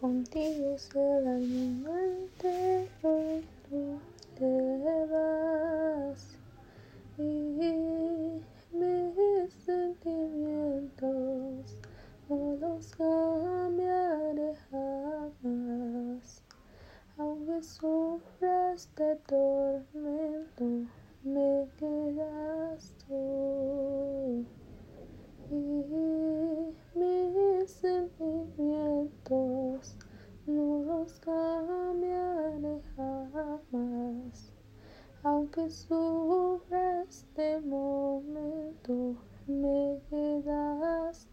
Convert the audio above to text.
Contigo será el mundo entero tú te vas. Y mis sentimientos no los cambiaré jamás. Aunque sufras de tormento, me quedas que sobre este momento me quedaste.